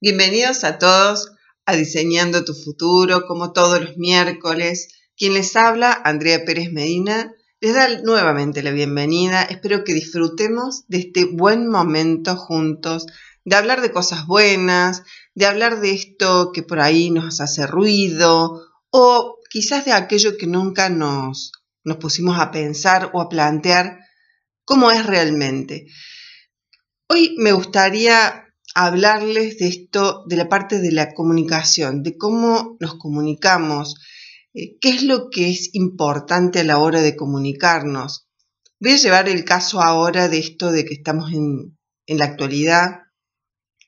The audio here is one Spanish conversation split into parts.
Bienvenidos a todos a Diseñando tu Futuro, como todos los miércoles. Quien les habla, Andrea Pérez Medina, les da nuevamente la bienvenida. Espero que disfrutemos de este buen momento juntos, de hablar de cosas buenas, de hablar de esto que por ahí nos hace ruido o quizás de aquello que nunca nos, nos pusimos a pensar o a plantear cómo es realmente. Hoy me gustaría hablarles de esto, de la parte de la comunicación, de cómo nos comunicamos, eh, qué es lo que es importante a la hora de comunicarnos. Voy a llevar el caso ahora de esto de que estamos en, en la actualidad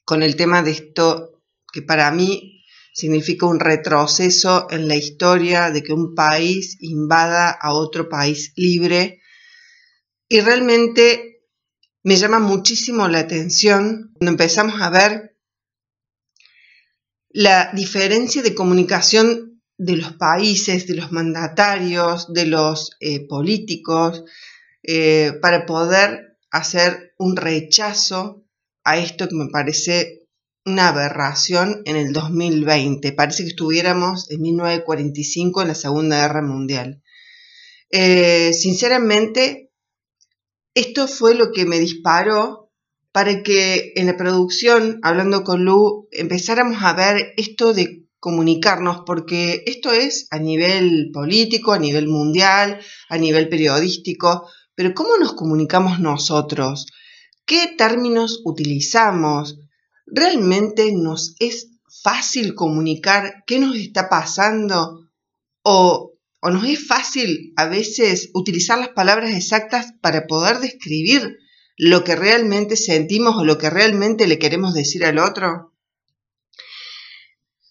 con el tema de esto que para mí significa un retroceso en la historia de que un país invada a otro país libre y realmente me llama muchísimo la atención cuando empezamos a ver la diferencia de comunicación de los países, de los mandatarios, de los eh, políticos, eh, para poder hacer un rechazo a esto que me parece una aberración en el 2020. Parece que estuviéramos en 1945 en la Segunda Guerra Mundial. Eh, sinceramente, esto fue lo que me disparó para que en la producción, hablando con Lu, empezáramos a ver esto de comunicarnos, porque esto es a nivel político, a nivel mundial, a nivel periodístico, pero ¿cómo nos comunicamos nosotros? ¿Qué términos utilizamos? ¿Realmente nos es fácil comunicar qué nos está pasando? ¿O o nos es fácil a veces utilizar las palabras exactas para poder describir lo que realmente sentimos o lo que realmente le queremos decir al otro.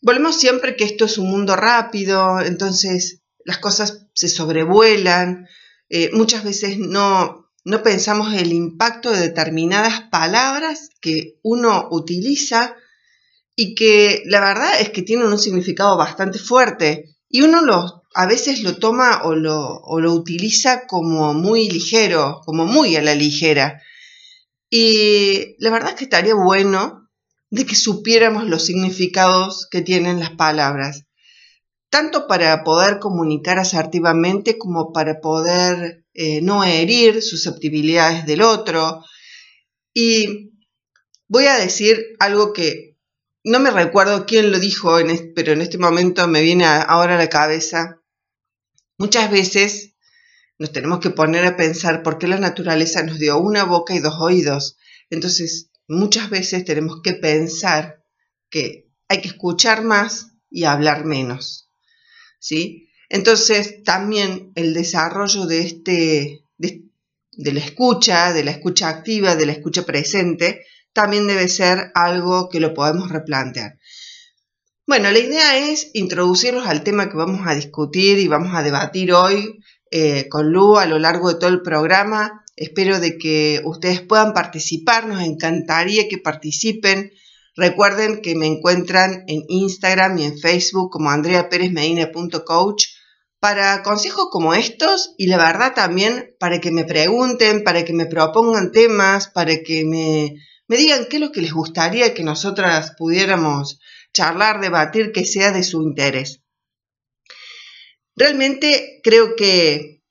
Volvemos siempre que esto es un mundo rápido, entonces las cosas se sobrevuelan, eh, muchas veces no, no pensamos el impacto de determinadas palabras que uno utiliza y que la verdad es que tienen un significado bastante fuerte y uno los a veces lo toma o lo, lo utiliza como muy ligero, como muy a la ligera. Y la verdad es que estaría bueno de que supiéramos los significados que tienen las palabras, tanto para poder comunicar asertivamente como para poder eh, no herir susceptibilidades del otro. Y voy a decir algo que no me recuerdo quién lo dijo, pero en este momento me viene ahora a la cabeza. Muchas veces nos tenemos que poner a pensar por qué la naturaleza nos dio una boca y dos oídos. Entonces, muchas veces tenemos que pensar que hay que escuchar más y hablar menos. ¿Sí? Entonces, también el desarrollo de este de la escucha, de la escucha activa, de la escucha presente, también debe ser algo que lo podemos replantear. Bueno, la idea es introducirlos al tema que vamos a discutir y vamos a debatir hoy eh, con Lu a lo largo de todo el programa. Espero de que ustedes puedan participar, nos encantaría que participen. Recuerden que me encuentran en Instagram y en Facebook como andreaperezmedina.coach para consejos como estos y la verdad también para que me pregunten, para que me propongan temas, para que me, me digan qué es lo que les gustaría que nosotras pudiéramos charlar, debatir, que sea de su interés. Realmente creo que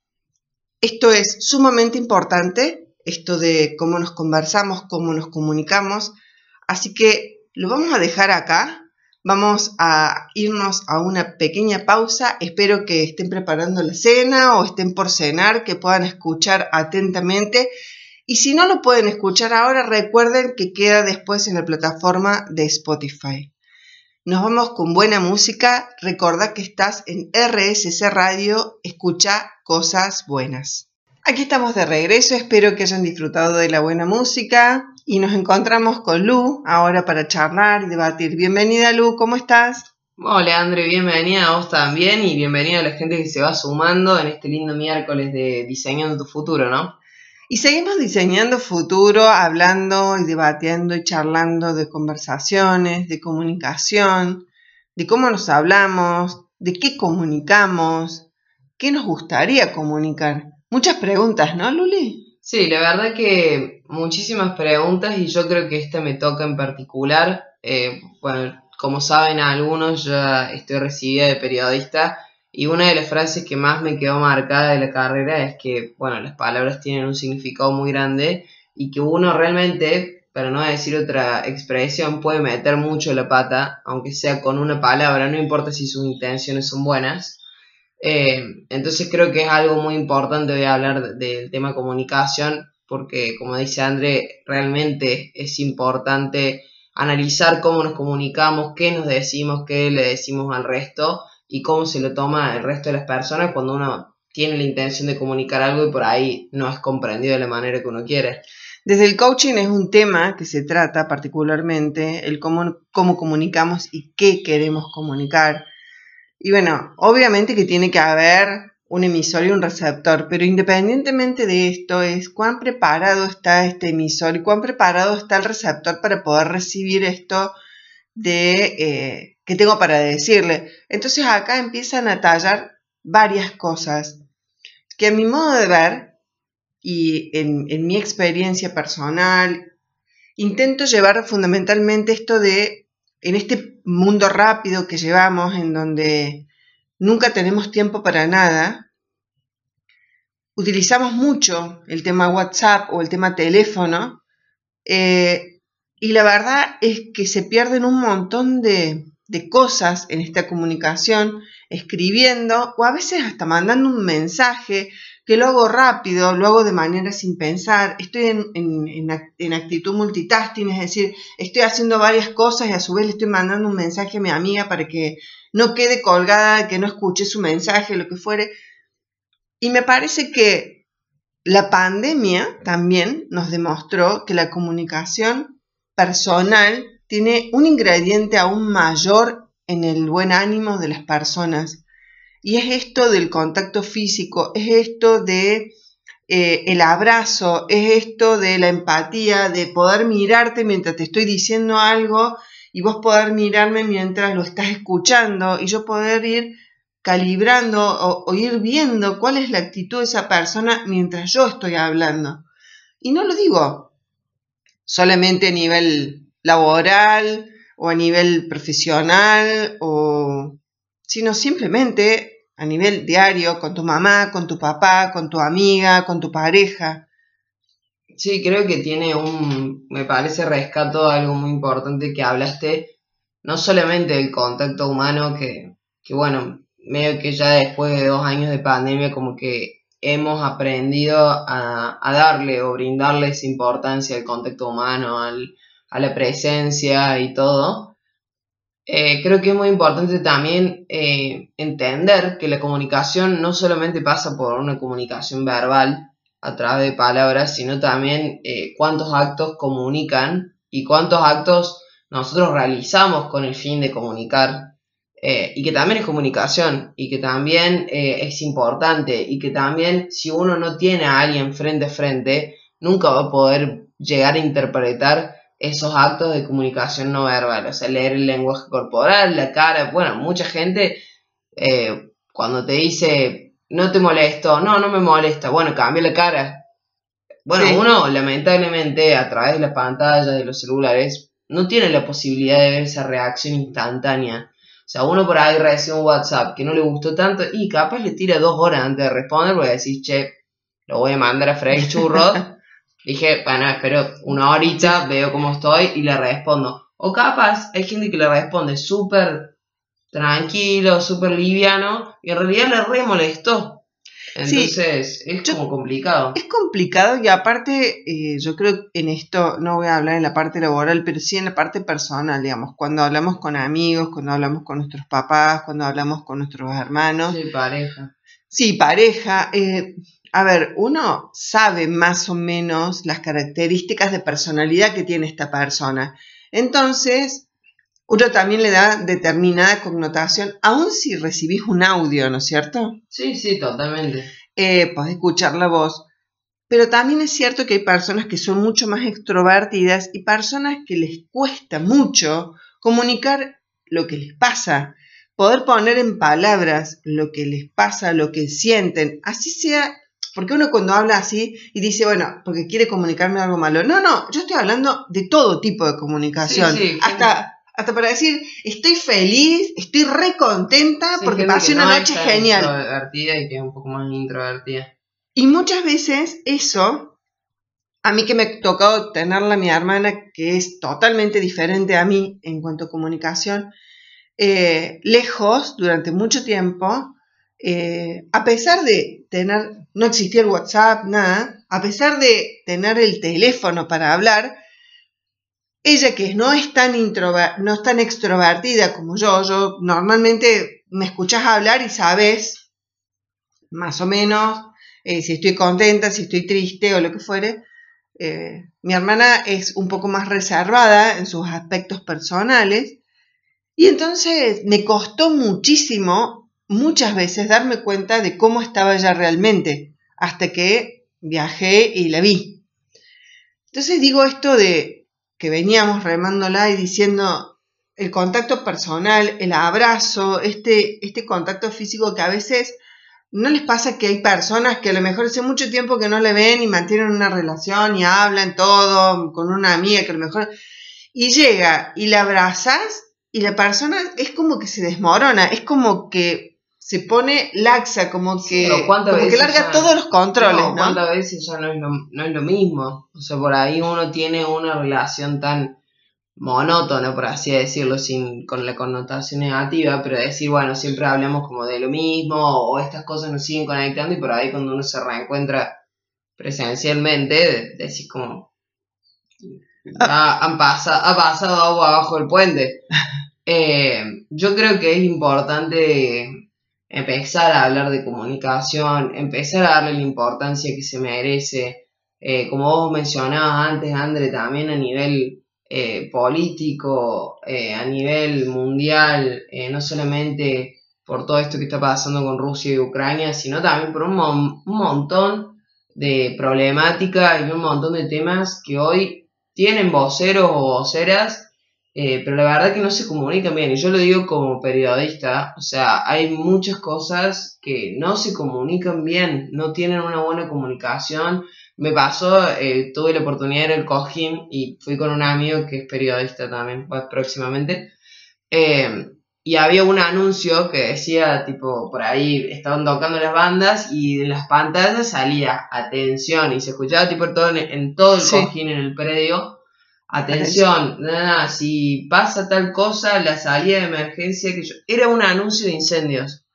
esto es sumamente importante, esto de cómo nos conversamos, cómo nos comunicamos, así que lo vamos a dejar acá. Vamos a irnos a una pequeña pausa. Espero que estén preparando la cena o estén por cenar, que puedan escuchar atentamente. Y si no lo pueden escuchar ahora, recuerden que queda después en la plataforma de Spotify. Nos vamos con buena música. Recordá que estás en RSC Radio. Escucha cosas buenas. Aquí estamos de regreso. Espero que hayan disfrutado de la buena música. Y nos encontramos con Lu ahora para charlar y debatir. Bienvenida Lu, ¿cómo estás? Hola André, bienvenida a vos también y bienvenida a la gente que se va sumando en este lindo miércoles de Diseñando tu Futuro, ¿no? Y seguimos diseñando futuro, hablando y debatiendo y charlando de conversaciones, de comunicación, de cómo nos hablamos, de qué comunicamos, qué nos gustaría comunicar. Muchas preguntas, ¿no, Luli? Sí, la verdad que muchísimas preguntas y yo creo que esta me toca en particular Eh, bueno, como saben algunos, ya estoy recibida de periodista y una de las frases que más me quedó marcada de la carrera es que, bueno, las palabras tienen un significado muy grande y que uno realmente, para no decir otra expresión, puede meter mucho la pata, aunque sea con una palabra, no importa si sus intenciones son buenas. Eh, entonces creo que es algo muy importante de hablar del tema comunicación, porque como dice André, realmente es importante analizar cómo nos comunicamos, qué nos decimos, qué le decimos al resto y cómo se lo toma el resto de las personas cuando uno tiene la intención de comunicar algo y por ahí no es comprendido de la manera que uno quiere. Desde el coaching es un tema que se trata particularmente, el cómo, cómo comunicamos y qué queremos comunicar. Y bueno, obviamente que tiene que haber un emisor y un receptor, pero independientemente de esto es cuán preparado está este emisor y cuán preparado está el receptor para poder recibir esto de eh, que tengo para decirle. Entonces acá empiezan a tallar varias cosas que a mi modo de ver y en, mi experiencia personal intento llevar fundamentalmente esto de en este mundo rápido que llevamos en donde nunca tenemos tiempo para nada, utilizamos mucho el tema WhatsApp o el tema teléfono eh, y la verdad es que se pierden un montón de, de cosas en esta comunicación, escribiendo o a veces hasta mandando un mensaje que lo hago rápido, lo hago de manera sin pensar, estoy en, actitud multitasking, es decir, estoy haciendo varias cosas y a su vez le estoy mandando un mensaje a mi amiga para que no quede colgada, que no escuche su mensaje, lo que fuere. Y me parece que la pandemia también nos demostró que la comunicación personal tiene un ingrediente aún mayor en el buen ánimo de las personas y es esto del contacto físico, es esto de eh, el abrazo, es esto de la empatía, de poder mirarte mientras te estoy diciendo algo y vos poder mirarme mientras lo estás escuchando y yo poder ir calibrando o, o, ir viendo cuál es la actitud de esa persona mientras yo estoy hablando. Y no lo digo solamente a nivel laboral o a nivel profesional o sino simplemente a nivel diario, con tu mamá, con tu papá, con tu amiga, con tu pareja. Sí, creo que tiene un, me parece rescato algo muy importante que hablaste, no solamente del contacto humano, que, que bueno, medio que ya después de dos años de pandemia como que hemos aprendido a, a darle o brindarle esa importancia al contacto humano, al, a la presencia y todo, eh, creo que es muy importante también eh, entender que la comunicación no solamente pasa por una comunicación verbal a través de palabras, sino también eh, cuántos actos comunican y cuántos actos nosotros realizamos con el fin de comunicar. y que también es comunicación y que también es importante y que también si uno no tiene a alguien frente a frente, nunca va a poder llegar a interpretar esos actos de comunicación no verbal, o sea, leer el lenguaje corporal, la cara, bueno, mucha gente eh, cuando te dice, no te molesto, no, no me molesta, bueno, cambia la cara. Bueno, uno lamentablemente a través de las pantallas de los celulares no tiene la posibilidad de ver esa reacción instantánea. O sea, uno por ahí recibe un WhatsApp que no le gustó tanto y capaz le tira dos horas antes de responder porque decís, che, lo voy a mandar a freír churro Dije, bueno, espero una horita, veo cómo estoy y le respondo. O capaz, hay gente que le responde súper tranquilo, súper liviano, y en realidad le re molestó. Entonces, es como complicado. Es complicado y aparte, eh, yo creo que en esto no voy a hablar en la parte laboral, pero sí en la parte personal, digamos, cuando hablamos con amigos, cuando hablamos con nuestros papás, cuando hablamos con nuestros hermanos. Sí, pareja. Sí, pareja. Eh, a ver, uno sabe más o menos las características de personalidad que tiene esta persona. Entonces, uno también le da determinada connotación, aun si recibís un audio, ¿no es cierto? Sí, sí, totalmente. Eh, podés escuchar la voz. Pero también es cierto que hay personas que son mucho más extrovertidas y personas que les cuesta mucho comunicar lo que les pasa, poder poner en palabras lo que les pasa, lo que sienten, así sea Porque uno cuando habla así y dice, bueno, porque quiere comunicarme algo malo. No, no, yo estoy hablando de todo tipo de comunicación. Sí, sí, hasta, hasta para decir, estoy feliz, estoy re contenta Sí, porque pasé una no noche genial. extrovertida y que es un poco más introvertida. Y muchas veces eso, a mí que me ha tocado tenerla mi hermana, que es totalmente diferente a mí en cuanto a comunicación, eh, lejos durante mucho tiempo, eh, a pesar de tener, no existía el WhatsApp, nada, a pesar de tener el teléfono para hablar, ella que no es tan, no es tan extrovertida como yo, yo normalmente me escuchas hablar y sabes, más o menos, eh, si estoy contenta, si estoy triste o lo que fuere. Eh, mi hermana es un poco más reservada en sus aspectos personales y entonces me costó muchísimo, muchas veces, darme cuenta de cómo estaba ella realmente, hasta que viajé y la vi. Entonces digo esto de que veníamos remándola y diciendo el contacto personal, el abrazo, este, este contacto físico que a veces ¿No les pasa que hay personas que a lo mejor hace mucho tiempo que no le ven y mantienen una relación y hablan todo con una amiga que a lo mejor... Y llega y la abrazas y la persona es como que se desmorona, es como que se pone laxa, como que, ¿cuántas como que larga ya- todos los controles, No, ¿no? ¿Cuántas veces ya no es, lo, no es lo mismo? O sea, por ahí uno tiene una relación tan monótona, por así decirlo, sin con la connotación negativa, pero decir, bueno, siempre hablamos como de lo mismo, o estas cosas nos siguen conectando, y por ahí cuando uno se reencuentra presencialmente, de- decís como, "Ah, han pasado, ha pasado agua abajo del puente. Eh, yo creo que es importante empezar a hablar de comunicación, empezar a darle la importancia que se merece, eh, como vos mencionabas antes, André, también a nivel eh, político, eh, a nivel mundial, no solamente por todo esto que está pasando con Rusia y Ucrania, sino también por un, un montón de problemáticas y un montón de temas que hoy tienen voceros o voceras eh, pero la verdad que no se comunican bien, y yo lo digo como periodista, o sea, hay muchas cosas que no se comunican bien, no tienen una buena comunicación. Me pasó, eh, tuve la oportunidad de ir al Cojín y fui con un amigo que es periodista también, pues, próximamente, eh, y había un anuncio que decía, tipo, por ahí estaban tocando las bandas y en las pantallas salía atención y se escuchaba tipo todo en, en todo el Sí. cojín en el predio. Atención, nada, si pasa tal cosa, la salida de emergencia que yo... Era un anuncio de incendios.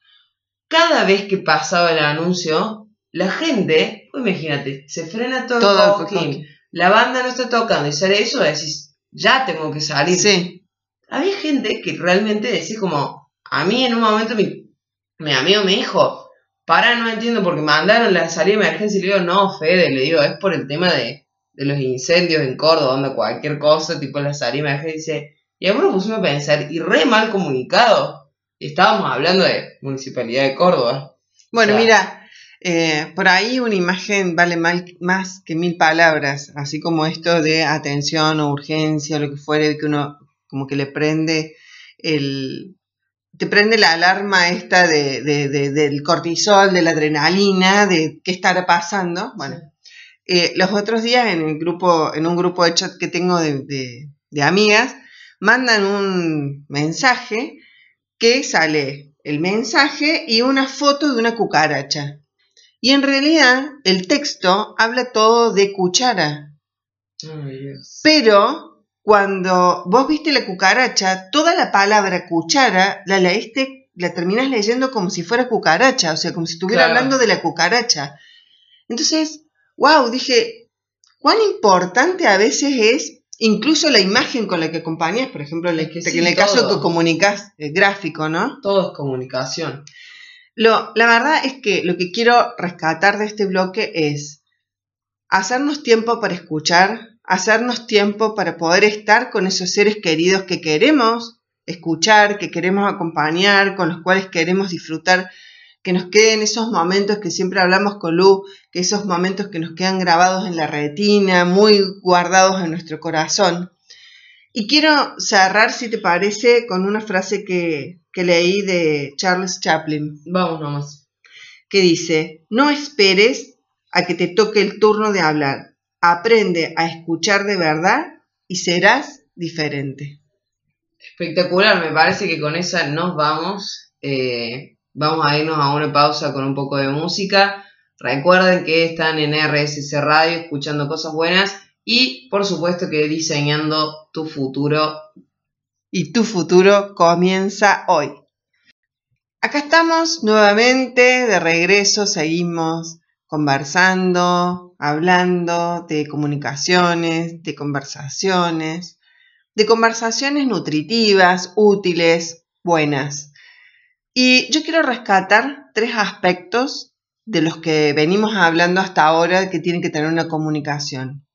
Cada vez que pasaba el anuncio, la gente, pues imagínate, se frena todo, Todo el cojín. la banda no está tocando y sale eso, decís, ya tengo que salir. Sí, Había gente que realmente decía como, a mí en un momento mi, mi amigo me dijo, para, no entiendo, porque mandaron la salida de emergencia y le digo, no, Fede, le digo, es por el tema de, de los incendios en Córdoba, onda, cualquier cosa, tipo la salida de emergencia. Y ahora nos pusimos a pensar, y re mal comunicado. Y estábamos hablando de Municipalidad de Córdoba. Bueno, O sea, mira, eh, por ahí una imagen vale mal- más que mil palabras, así como esto de atención o urgencia o lo que fuere, que uno como que le prende el... Te prende la alarma esta de, de- de- del cortisol, de la adrenalina, de qué estará pasando. Bueno, eh, los otros días en el grupo, en un grupo de chat que tengo de, de- de amigas, mandan un mensaje que sale el mensaje y una foto de una cucaracha. Y en realidad el texto habla todo de cuchara. Pero cuando vos viste la cucaracha, toda la palabra cuchara la leíste, la terminas leyendo como si fuera cucaracha, o sea, como si estuviera Claro. hablando de la cucaracha. Entonces, wow, dije, cuán importante a veces es incluso la imagen con la que acompañas, por ejemplo, en el, Es que sí, en el caso que comunicas eh, gráfico, ¿no? Todo es comunicación. Lo, la verdad es que lo que quiero rescatar de este bloque es hacernos tiempo para escuchar, hacernos tiempo para poder estar con esos seres queridos que queremos escuchar, que queremos acompañar, con los cuales queremos disfrutar, que nos queden esos momentos que siempre hablamos con Lu, que esos momentos que nos quedan grabados en la retina, muy guardados en nuestro corazón. Y quiero cerrar, si te parece, con una frase que, que leí de Charles Chaplin Vamos nomás. que dice, no esperes a que te toque el turno de hablar. Aprende a escuchar de verdad y serás diferente. Espectacular, me parece que con esa nos vamos. Eh, vamos a irnos a una pausa con un poco de música. Recuerden que están en RSC Radio escuchando cosas buenas y por supuesto que diseñando tu futuro. Y tu futuro comienza hoy. Acá estamos nuevamente de regreso, seguimos conversando, hablando de comunicaciones, de conversaciones, de conversaciones nutritivas, útiles, buenas. Y yo quiero rescatar tres aspectos de los que venimos hablando hasta ahora que tienen que tener una comunicación.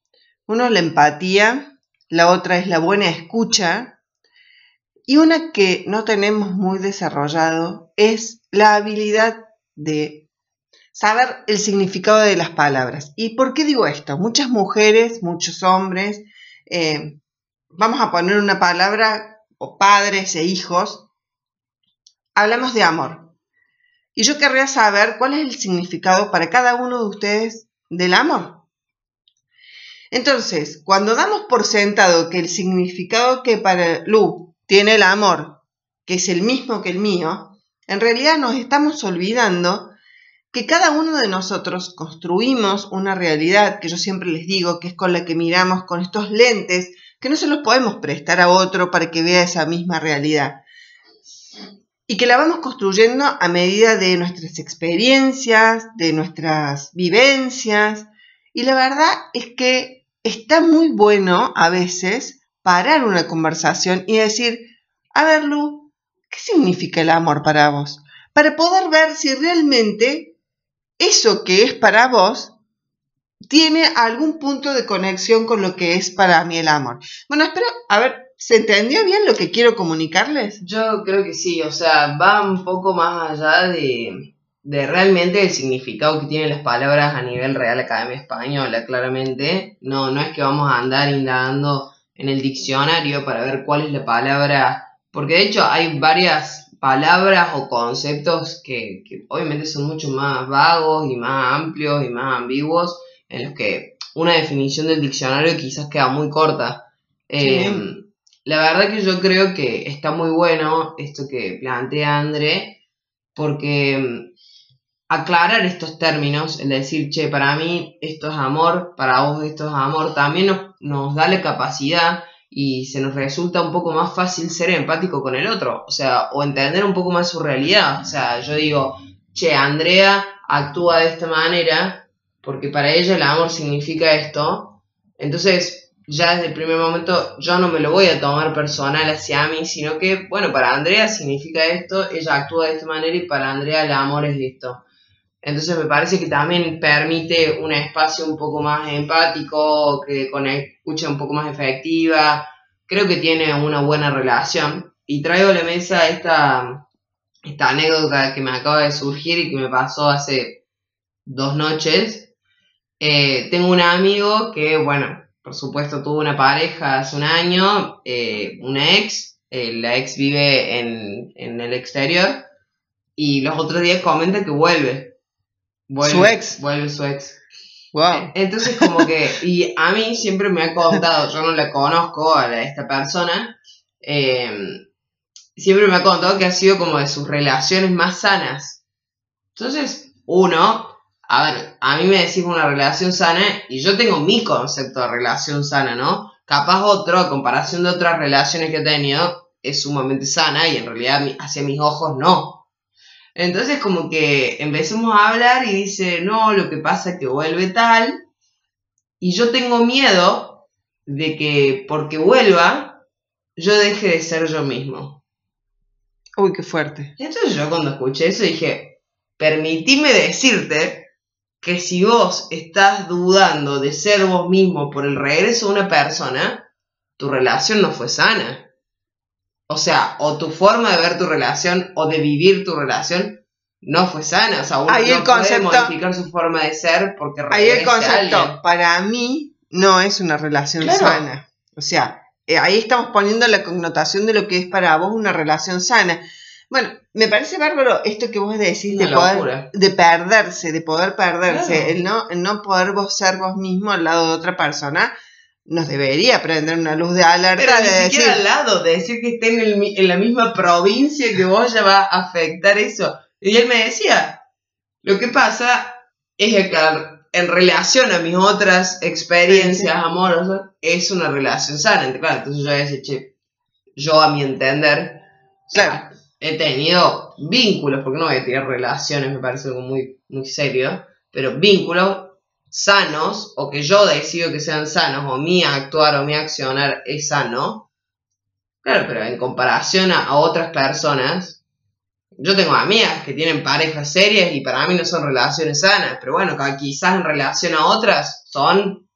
Uno, la empatía, la otra es la buena escucha y una que no tenemos muy desarrollado es la habilidad de saber el significado de las palabras. ¿Y por qué digo esto? Muchas mujeres, muchos hombres, eh, vamos a poner una palabra, o padres e hijos, hablamos de amor. Y yo querría saber cuál es el significado para cada uno de ustedes del amor. Entonces, cuando damos por sentado que el significado que para Lu tiene el amor, que es el mismo que el mío, en realidad nos estamos olvidando que cada uno de nosotros construimos una realidad que yo siempre les digo que es con la que miramos con estos lentes que no se los podemos prestar a otro para que vea esa misma realidad. Y que la vamos construyendo a medida de nuestras experiencias, de nuestras vivencias. Y la verdad es que está muy bueno a veces parar una conversación y decir, a ver Lu, ¿qué significa el amor para vos? Para poder ver si realmente eso que es para vos tiene algún punto de conexión con lo que es para mí el amor. Bueno, espero, a ver, ¿se entendió bien lo que quiero comunicarles? Yo creo que sí, o sea, va un poco más allá de, de realmente el significado que tienen las palabras a nivel Real Academia Española, claramente. No, no es que vamos a andar indagando en el diccionario para ver cuál es la palabra, porque de hecho hay varias palabras o conceptos que, que obviamente son mucho más vagos y más amplios y más ambiguos en los que una definición del diccionario quizás queda muy corta. Eh, la verdad que yo creo que está muy bueno esto que plantea André, porque mm, aclarar estos términos, el decir, che, para mí esto es amor, para vos esto es amor, también nos, nos da la capacidad y se nos resulta un poco más fácil ser empático con el otro, o sea, o entender un poco más su realidad. O sea, yo digo, che, Andrea actúa de esta manera porque para ella el amor significa esto, entonces ya desde el primer momento yo no me lo voy a tomar personal hacia mí, sino que, bueno, para Andrea significa esto, ella actúa de esta manera y para Andrea el amor es esto. Entonces me parece que también permite un espacio un poco más empático, que con escucha un poco más efectiva. Creo que tiene una buena relación. Y traigo a la mesa esta, esta anécdota que me acaba de surgir y que me pasó hace dos noches. Eh, tengo un amigo que, bueno, por supuesto tuvo una pareja hace un año, eh, una ex, eh, la ex vive en, en, el exterior y los otros días comenta que vuelve. vuelve su ex. Vuelve su ex. Wow. Entonces como que, y a mí siempre me ha contado, yo no la conozco a esta persona, siempre me ha contado que ha sido como de sus relaciones más sanas. Entonces, uno, a ver, a mí me decís una relación sana y yo tengo mi concepto de relación sana, ¿no? Capaz otro, a comparación de otras relaciones que he tenido, es sumamente sana y en realidad hacia mis ojos no. Entonces como que empecemos a hablar y dice, no, lo que pasa es que vuelve tal y yo tengo miedo de que porque vuelva yo deje de ser yo mismo. Uy, qué fuerte. Entonces yo cuando escuché eso dije, permitime decirte que si vos estás dudando de ser vos mismo por el regreso de una persona, tu relación no fue sana. O sea, o tu forma de ver tu relación o de vivir tu relación no fue sana. O sea, uno ahí no el concepto, puede modificar su forma de ser porque Ahí el concepto, para mí, no es una relación Claro. sana. O sea, eh, ahí estamos poniendo la connotación de lo que es para vos una relación sana. Bueno, me parece bárbaro esto que vos decís de poder, de perderse, de poder perderse, Claro. el no, el no poder vos ser vos mismo al lado de otra persona, nos debería prender una luz de alerta Pero de ni decir, siquiera al lado, de decir que esté en, el en la misma provincia que vos ya va a afectar eso. Y él me decía, lo que pasa es que en relación a mis otras experiencias amorosas, es una relación sana. Entonces, Claro, entonces yo decía, che, yo a mi entender, o sea, Claro. He tenido vínculos, porque no voy a tener relaciones, me parece algo muy, muy serio, pero vínculos sanos, o que yo decido que sean sanos, o mi actuar o mi accionar es sano, claro, pero en comparación a, otras personas, yo tengo amigas que tienen parejas serias y para mí no son relaciones sanas, pero bueno, quizás en relación a otras son,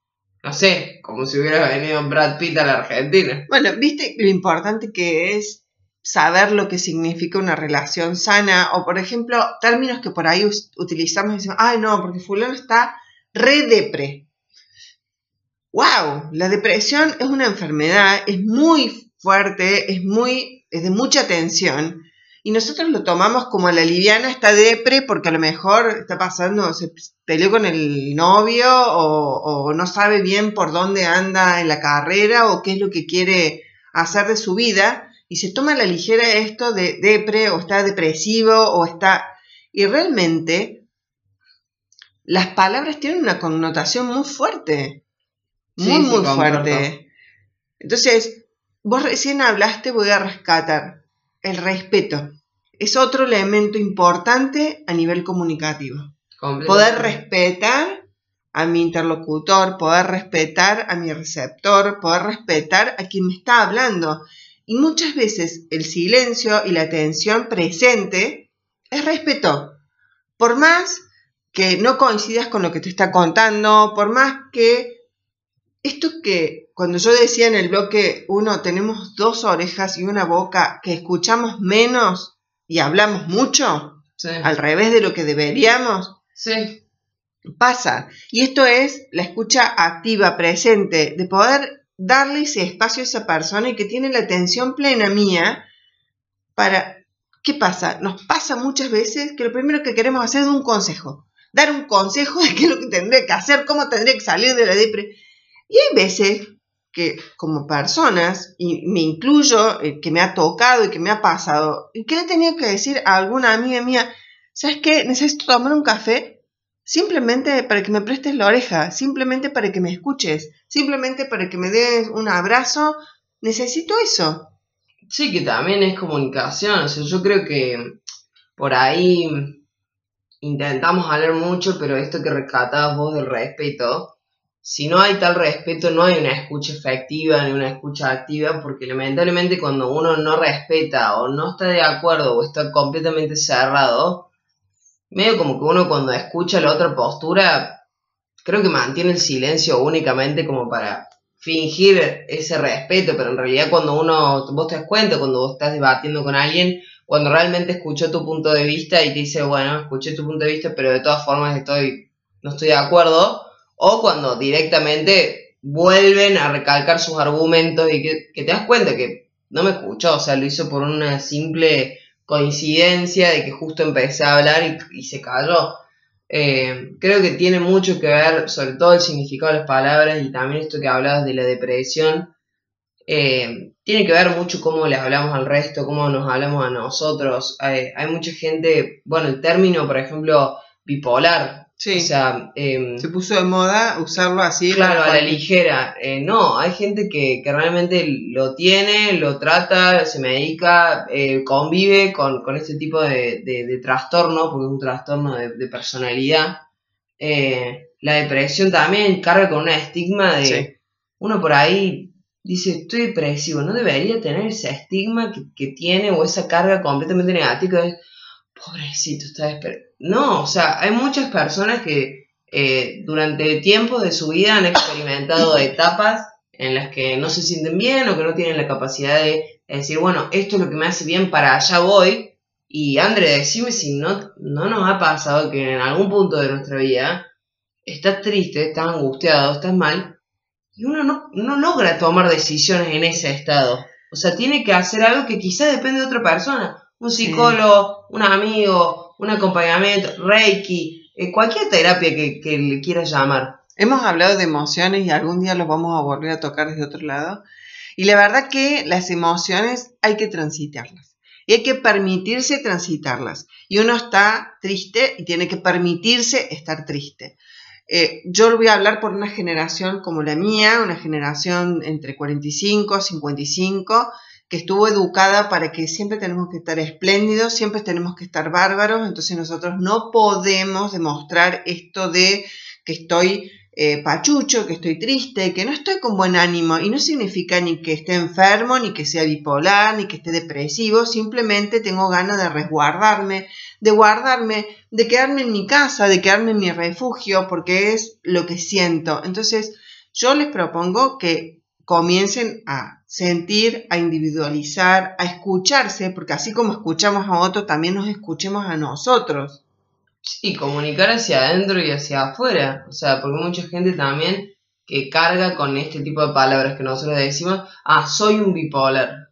no sé, como si hubiera venido Brad Pitt a la Argentina. bueno, viste lo importante que es saber lo que significa una relación sana, o por ejemplo, términos que por ahí utilizamos y decimos, ay no, porque fulano está re depre. Wow, la depresión es una enfermedad, es muy fuerte, es muy, es de mucha tensión. Y nosotros lo tomamos como la liviana, está depre porque a lo mejor está pasando, se peleó con el novio o, o no sabe bien por dónde anda en la carrera o qué es lo que quiere hacer de su vida y se toma a la ligera esto de depre o está depresivo o está... Y realmente las palabras tienen una connotación muy fuerte, muy, sí, muy fuerte. Entonces, vos recién hablaste, voy a rescatar el respeto. Es otro elemento importante a nivel comunicativo. Poder respetar a mi interlocutor, poder respetar a mi receptor, poder respetar a quien me está hablando. Y muchas veces el silencio y la atención presente es respeto. Por más que no coincidas con lo que te está contando, por más que esto que cuando yo decía en el bloque uno tenemos dos orejas y una boca que escuchamos menos y hablamos mucho, Sí. al revés de lo que deberíamos, Sí. pasa. Y esto es la escucha activa, presente, de poder darle ese espacio a esa persona y que tiene la atención plena mía para... ¿Qué pasa? Nos pasa muchas veces que lo primero que queremos hacer es un consejo. Dar un consejo de qué es lo que tendría que hacer, cómo tendría que salir de la depresión. Y hay veces que como personas, y me incluyo, eh, que me ha tocado y que me ha pasado, y que le he tenido que decir a alguna amiga mía, ¿sabes qué? Necesito tomar un café simplemente para que me prestes la oreja, simplemente para que me escuches, simplemente para que me des un abrazo. Necesito eso. Sí, que también es comunicación. O sea, yo creo que por ahí intentamos hablar mucho, pero esto que rescatabas vos del respeto, si no hay tal respeto, no hay una escucha efectiva ni una escucha activa, porque lamentablemente cuando uno no respeta o no está de acuerdo o está completamente cerrado, medio como que uno cuando escucha la otra postura, creo que mantiene el silencio únicamente como para fingir ese respeto, pero en realidad cuando uno, vos te das cuenta, cuando vos estás debatiendo con alguien, cuando realmente escuchó tu punto de vista y te dice, bueno, escuché tu punto de vista, pero de todas formas estoy, no estoy de acuerdo, o cuando directamente vuelven a recalcar sus argumentos y que, que te das cuenta que no me escuchó, o sea, lo hizo por una simple coincidencia de que justo empecé a hablar y, se cayó. Eh, creo que tiene mucho que ver, sobre todo el significado de las palabras y también esto que hablabas de la depresión. eh, tiene que ver mucho cómo le hablamos al resto, cómo nos hablamos a nosotros. Hay, hay mucha gente, bueno, el término, por ejemplo, bipolar. Sí. O sea, em, Se puso de moda usarlo así. Claro, a la ligera. Eh, no, hay gente que, que realmente lo tiene, lo trata, se medica, eh, convive con, con este tipo de, de- de trastorno, porque es un trastorno de, de personalidad. Eh, la depresión también carga con un estigma de... Sí. Uno por ahí dice, estoy depresivo, no debería tener ese estigma que, que tiene o esa carga completamente negativa pobrecito, está desesperado. No, o sea, hay muchas personas que eh, durante tiempos de su vida han experimentado etapas en las que no se sienten bien o que no tienen la capacidad de decir, bueno, esto es lo que me hace bien, para allá voy. Y André, decime si no, no nos ha pasado que en algún punto de nuestra vida estás triste, estás angustiado, estás mal, y uno no, no logra tomar decisiones en ese estado. O sea, tiene que hacer algo que quizás depende de otra persona. Un psicólogo, un amigo, un acompañamiento, Reiki, eh, cualquier terapia que, que le quieras llamar. Hemos hablado de emociones y algún día los vamos a volver a tocar desde otro lado. Y la verdad que las emociones hay que transitarlas. Y hay que permitirse transitarlas. Y uno está triste y tiene que permitirse estar triste. Eh, yo lo voy a hablar por una generación como la mía, una generación entre 45 y 55, que estuvo educada para que siempre tenemos que estar espléndidos, siempre tenemos que estar bárbaros, entonces nosotros no podemos demostrar esto de que estoy eh, pachucho, que estoy triste, que no estoy con buen ánimo y no significa ni que esté enfermo, ni que sea bipolar, ni que esté depresivo, simplemente tengo ganas de resguardarme, de guardarme, de quedarme en mi casa, de quedarme en mi refugio, porque es lo que siento. Entonces, yo les propongo que comiencen a sentir, a individualizar, a escucharse, porque así como escuchamos a otros, también nos escuchemos a nosotros. Sí, comunicar hacia adentro y hacia afuera. O sea, porque mucha gente también que carga con este tipo de palabras que nosotros decimos, ah, soy un bipolar.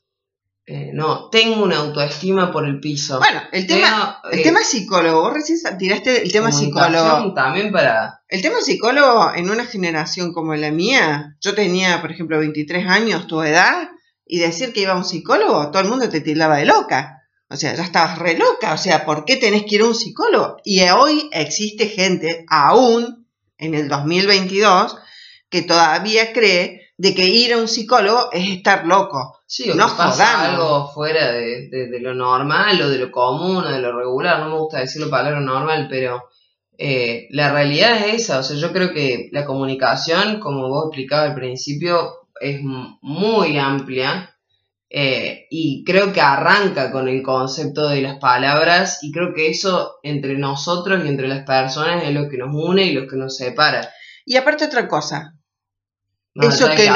Eh, no, tengo una autoestima por el piso. Bueno, el tema, el eh, tema psicólogo, vos recién tiraste el tema psicólogo. También para... El tema psicólogo en una generación como la mía, yo tenía, por ejemplo, 23 años, tu edad, y decir que iba a un psicólogo, todo el mundo te tildaba de loca. O sea, ya estabas re loca. O sea, ¿por qué tenés que ir a un psicólogo? Y hoy existe gente, aún en el 2022, que todavía cree de que ir a un psicólogo es estar loco. Sí, o no que pasa algo fuera de, lo normal o de lo común o de lo regular. No me gusta decir la palabra normal, pero eh, la realidad es esa. O sea, yo creo que la comunicación, como vos explicabas al principio, es muy amplia eh, y creo que arranca con el concepto de las palabras y creo que eso entre nosotros y entre las personas es lo que nos une y lo que nos separa. Y aparte otra cosa. eso que,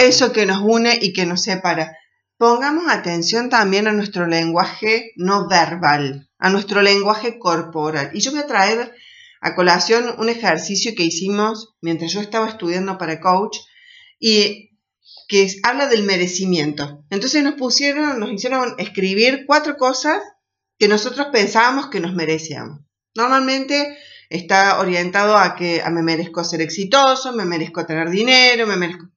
Eso que nos une y que nos separa. Pongamos atención también a nuestro lenguaje no verbal, a nuestro lenguaje corporal. Y yo voy a traer a colación un ejercicio que hicimos mientras yo estaba estudiando para coach y que habla del merecimiento. Entonces nos pusieron, nos hicieron escribir cuatro cosas que nosotros pensábamos que nos merecíamos. Normalmente está orientado a que a me merezco ser exitoso, me merezco tener dinero, me merezco...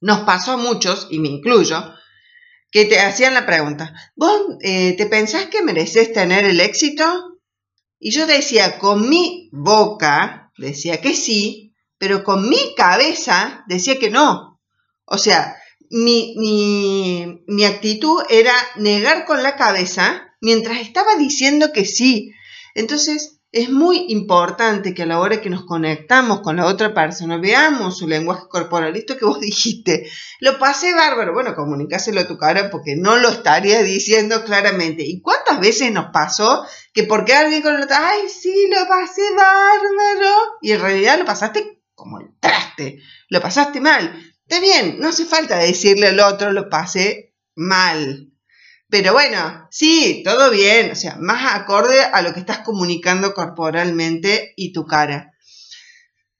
Nos pasó a muchos, y me incluyo, que te hacían la pregunta, ¿vos eh, te pensás que mereces tener el éxito? Y yo decía con mi boca, decía que sí, pero con mi cabeza decía que no. O sea, mi, mi, mi actitud era negar con la cabeza mientras estaba diciendo que sí. Entonces, es muy importante que a la hora que nos conectamos con la otra persona veamos su lenguaje corporal. Esto que vos dijiste, lo pasé bárbaro. Bueno, comunicáselo a tu cara porque no lo estaría diciendo claramente. ¿Y cuántas veces nos pasó que porque alguien con el otro, ay, sí, lo pasé bárbaro? Y en realidad lo pasaste como el traste, lo pasaste mal. Está bien, no hace falta decirle al otro lo pasé mal. Pero bueno, sí, todo bien, o sea, más acorde a lo que estás comunicando corporalmente y tu cara.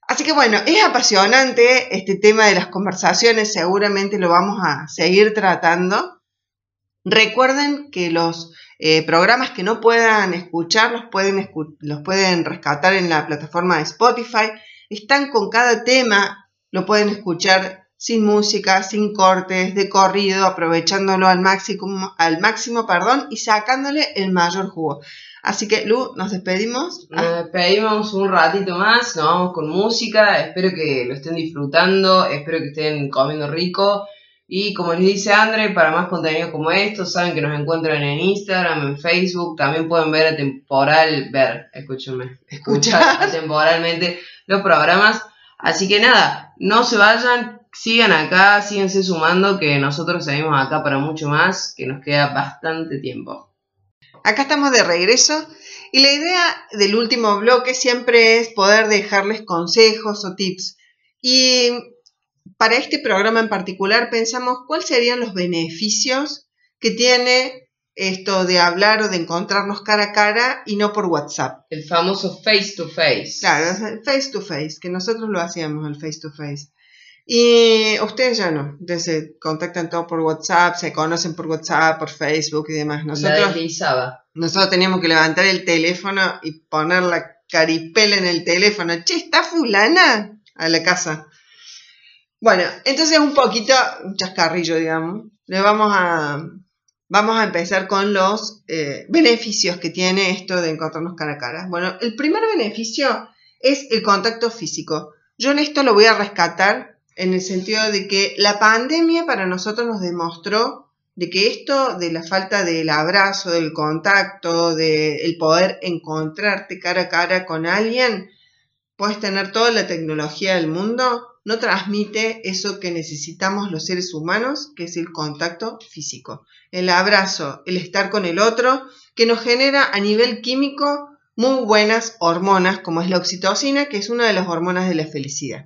Así que bueno, es apasionante este tema de las conversaciones, seguramente lo vamos a seguir tratando. Recuerden que los eh, programas que no puedan escuchar pueden, los pueden rescatar en la plataforma de Spotify están con cada tema, lo pueden escuchar sin música, sin cortes, de corrido, aprovechándolo al máximo, al máximo perdón, y sacándole el mayor jugo. Así que, Lu, nos despedimos. Nos despedimos un ratito más, nos vamos con música, espero que lo estén disfrutando, espero que estén comiendo rico. Y como les dice André, para más contenido como esto, saben que nos encuentran en Instagram, en Facebook, también pueden ver a temporal, ver, escúchenme, escuchar temporalmente los programas. Así que nada, no se vayan, sigan acá, síganse sumando, que nosotros seguimos acá para mucho más, que nos queda bastante tiempo. Acá estamos de regreso y la idea del último bloque siempre es poder dejarles consejos o tips. Y para este programa en particular pensamos cuáles serían los beneficios que tiene esto de hablar o de encontrarnos cara a cara y no por WhatsApp. El famoso face to face. Claro, face to face, que nosotros lo hacíamos el face to face. Y ustedes ya no, se contactan todo por WhatsApp, se conocen por WhatsApp, por Facebook y demás. Nosotros, nosotros teníamos que levantar el teléfono y poner la caripela en el teléfono. Che, ¿está fulana? A la casa. Bueno, entonces un poquito, un chascarrillo, digamos. Le vamos a, vamos a empezar con los eh, beneficios que tiene esto de encontrarnos cara a cara. Bueno, el primer beneficio es el contacto físico. Yo en esto lo voy a rescatar en el sentido de que la pandemia para nosotros nos demostró de que esto de la falta del abrazo, del contacto, del poder encontrarte cara a cara con alguien, puedes tener toda la tecnología del mundo, no transmite eso que necesitamos los seres humanos, que es el contacto físico, el abrazo, el estar con el otro, que nos genera a nivel químico muy buenas hormonas, como es la oxitocina, que es una de las hormonas de la felicidad.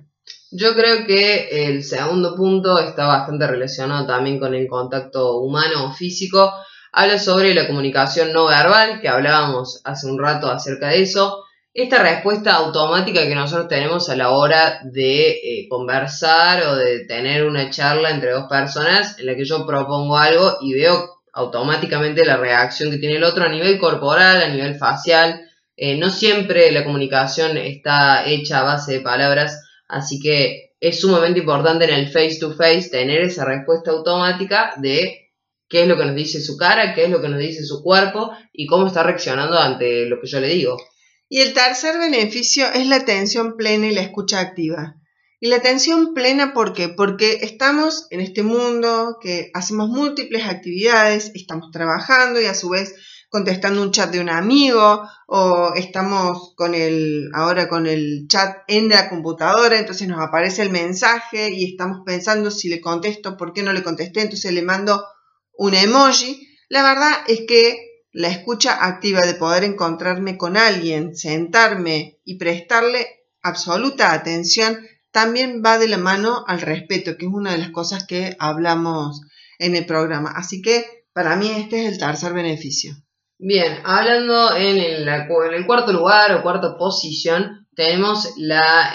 Yo creo que el segundo punto está bastante relacionado también con el contacto humano o físico. Habla sobre la comunicación no verbal, que hablábamos hace un rato acerca de eso. Esta respuesta automática que nosotros tenemos a la hora de eh, conversar o de tener una charla entre dos personas en la que yo propongo algo y veo automáticamente la reacción que tiene el otro a nivel corporal, a nivel facial. Eh, no siempre la comunicación está hecha a base de palabras Así que es sumamente importante en el face to face tener esa respuesta automática de qué es lo que nos dice su cara, qué es lo que nos dice su cuerpo y cómo está reaccionando ante lo que yo le digo. Y el tercer beneficio es la atención plena y la escucha activa. Y la atención plena, ¿por qué? Porque estamos en este mundo que hacemos múltiples actividades, estamos trabajando y a su vez contestando un chat de un amigo o estamos con el ahora con el chat en la computadora, entonces nos aparece el mensaje y estamos pensando si le contesto, por qué no le contesté, entonces le mando un emoji. La verdad es que la escucha activa de poder encontrarme con alguien, sentarme y prestarle absoluta atención también va de la mano al respeto, que es una de las cosas que hablamos en el programa. Así que para mí este es el tercer beneficio. Bien, hablando en el, cuarto lugar o cuarta posición, tenemos la,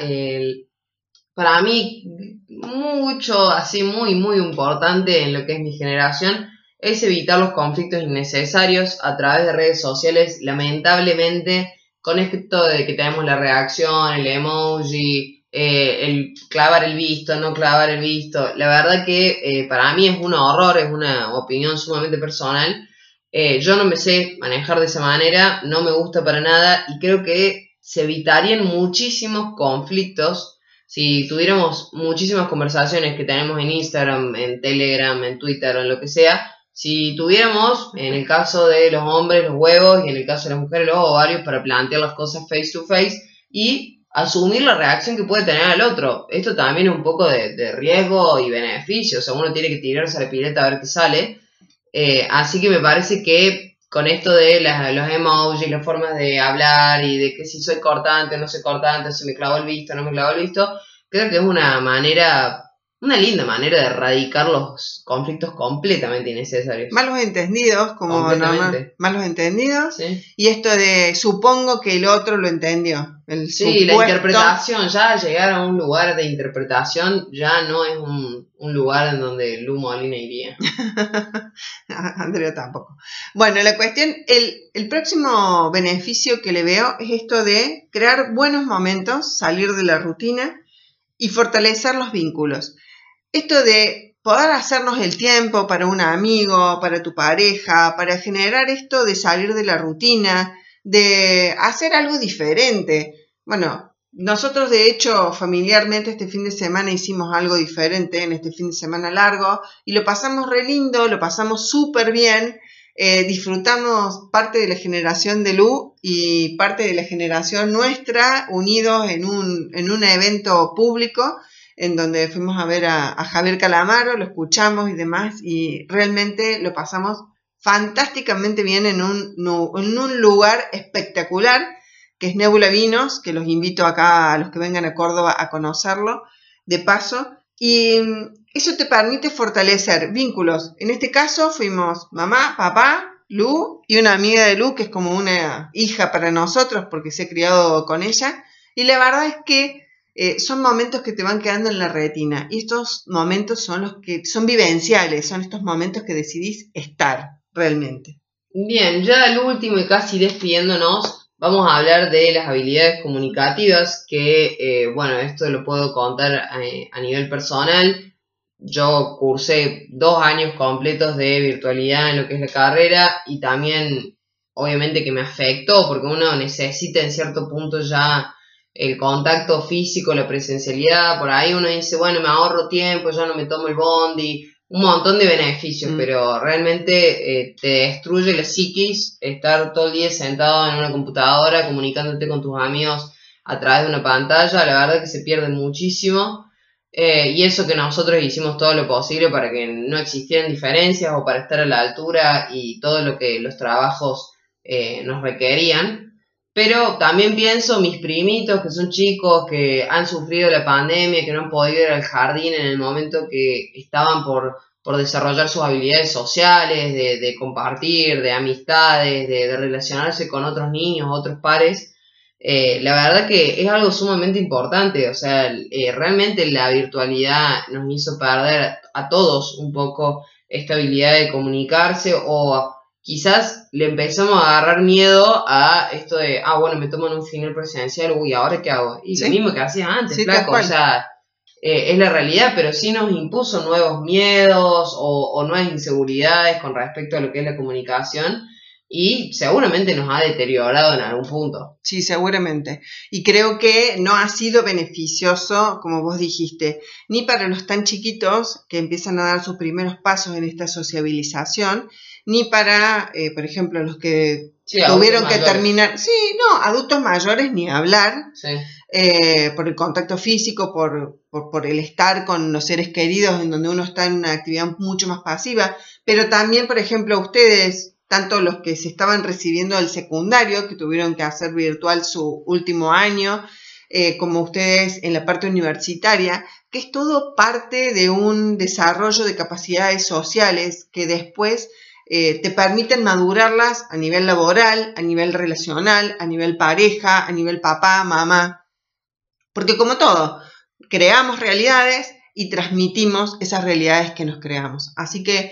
para mí, mucho, así muy, muy importante en lo que es mi generación, es evitar los conflictos innecesarios a través de redes sociales. Lamentablemente, con esto de que tenemos la reacción, el emoji, eh, el clavar el visto, no clavar el visto, la verdad que eh, para mí es un horror, es una opinión sumamente personal eh, yo no me sé manejar de esa manera, no me gusta para nada y creo que se evitarían muchísimos conflictos si tuviéramos muchísimas conversaciones que tenemos en Instagram, en Telegram, en Twitter o en lo que sea, si tuviéramos, en el caso de los hombres, los huevos y en el caso de las mujeres, los ovarios, para plantear las cosas face to face y asumir la reacción que puede tener el otro. Esto también es un poco de, riesgo y beneficio, o sea, uno tiene que tirarse a la pileta a ver qué sale eh, así que me parece que con esto de las, los emojis, las formas de hablar y de que si soy cortante o no soy cortante, si me clavo el visto o no me clavo el visto, creo que es una manera una linda manera de erradicar los conflictos completamente innecesarios. Malos entendidos, como normal, malos entendidos. Y esto de supongo que el otro lo entendió. El sí, la interpretación, ya llegar a un lugar de interpretación ya no es un, lugar en donde Lu Molina iría. Andrea tampoco. Bueno, la cuestión, el, el próximo beneficio que le veo es esto de crear buenos momentos, salir de la rutina y fortalecer los vínculos esto de poder hacernos el tiempo para un amigo, para tu pareja, para generar esto de salir de la rutina, de hacer algo diferente. Bueno, nosotros de hecho familiarmente este fin de semana hicimos algo diferente en este fin de semana largo y lo pasamos re lindo, lo pasamos súper bien. Eh, disfrutamos parte de la generación de Lu y parte de la generación nuestra unidos en un, en un evento público en donde fuimos a ver a, Javier Calamaro, lo escuchamos y demás, y realmente lo pasamos fantásticamente bien en un, en un lugar espectacular, que es Nebula Vinos, que los invito acá a los que vengan a Córdoba a conocerlo, de paso, y eso te permite fortalecer vínculos. En este caso fuimos mamá, papá, Lu y una amiga de Lu, que es como una hija para nosotros porque se ha criado con ella, y la verdad es que eh, son momentos que te van quedando en la retina y estos momentos son los que son vivenciales, son estos momentos que decidís estar realmente. Bien, ya al último y casi despidiéndonos, vamos a hablar de las habilidades comunicativas, que eh, bueno, esto lo puedo contar eh, a nivel personal. Yo cursé dos años completos de virtualidad en lo que es la carrera y también obviamente que me afectó porque uno necesita en cierto punto ya el contacto físico, la presencialidad, por ahí uno dice, bueno, me ahorro tiempo, ya no me tomo el bondi, un montón de beneficios, mm. pero realmente eh, te destruye la psiquis estar todo el día sentado en una computadora comunicándote con tus amigos a través de una pantalla, la verdad que se pierde muchísimo. Eh, y eso que nosotros hicimos todo lo posible para que no existieran diferencias o para estar a la altura y todo lo que los trabajos eh, nos requerían. Pero también pienso mis primitos que son chicos que han sufrido la pandemia, que no han podido ir al jardín en el momento que estaban por, desarrollar sus habilidades sociales, de, compartir, de amistades, de, relacionarse con otros niños, otros pares. Eh, la verdad que es algo sumamente importante, o sea, eh, realmente la virtualidad nos hizo perder a todos un poco esta habilidad de comunicarse o quizás le empezamos a agarrar miedo a esto de, ah, bueno, me toman un final presencial, uy, ¿ahora qué hago? Y lo mismo que hacías antes, flaco, o sea, eh, es la realidad, pero sí nos impuso nuevos miedos o, o, nuevas inseguridades con respecto a lo que es la comunicación y seguramente nos ha deteriorado en algún punto. Sí, seguramente. Y creo que no ha sido beneficioso, como vos dijiste, ni para los tan chiquitos que empiezan a dar sus primeros pasos en esta sociabilización, ni para, eh, por ejemplo, los que tuvieron que terminar, sí, no, adultos mayores ni hablar, eh, por el contacto físico, por, por, el estar con los seres queridos, en donde uno está en una actividad mucho más pasiva, pero también, por ejemplo, ustedes, tanto los que se estaban recibiendo del secundario, que tuvieron que hacer virtual su último año, eh, como ustedes en la parte universitaria, que es todo parte de un desarrollo de capacidades sociales que después eh, te permiten madurarlas a nivel laboral, a nivel relacional, a nivel pareja, a nivel papá, mamá. Porque como todo, creamos realidades y transmitimos esas realidades que nos creamos. Así que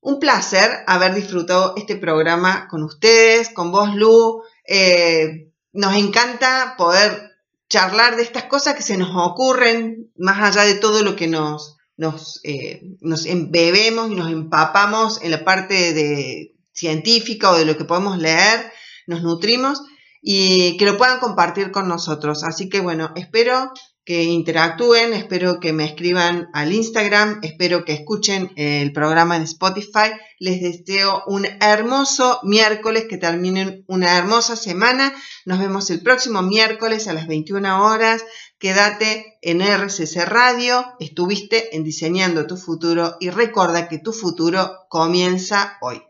un placer haber disfrutado este programa con ustedes, con vos, Lu. Eh, nos encanta poder charlar de estas cosas que se nos ocurren, más allá de todo lo que nos, nos, eh, nos embebemos y nos empapamos en la parte de científica o de lo que podemos leer, nos nutrimos y que lo puedan compartir con nosotros. Así que bueno, espero que interactúen, espero que me escriban al Instagram, espero que escuchen el programa en Spotify. Les deseo un hermoso miércoles, que terminen una hermosa semana. Nos vemos el próximo miércoles a las 21 horas. Quédate en RCC Radio, estuviste en Diseñando tu futuro y recuerda que tu futuro comienza hoy.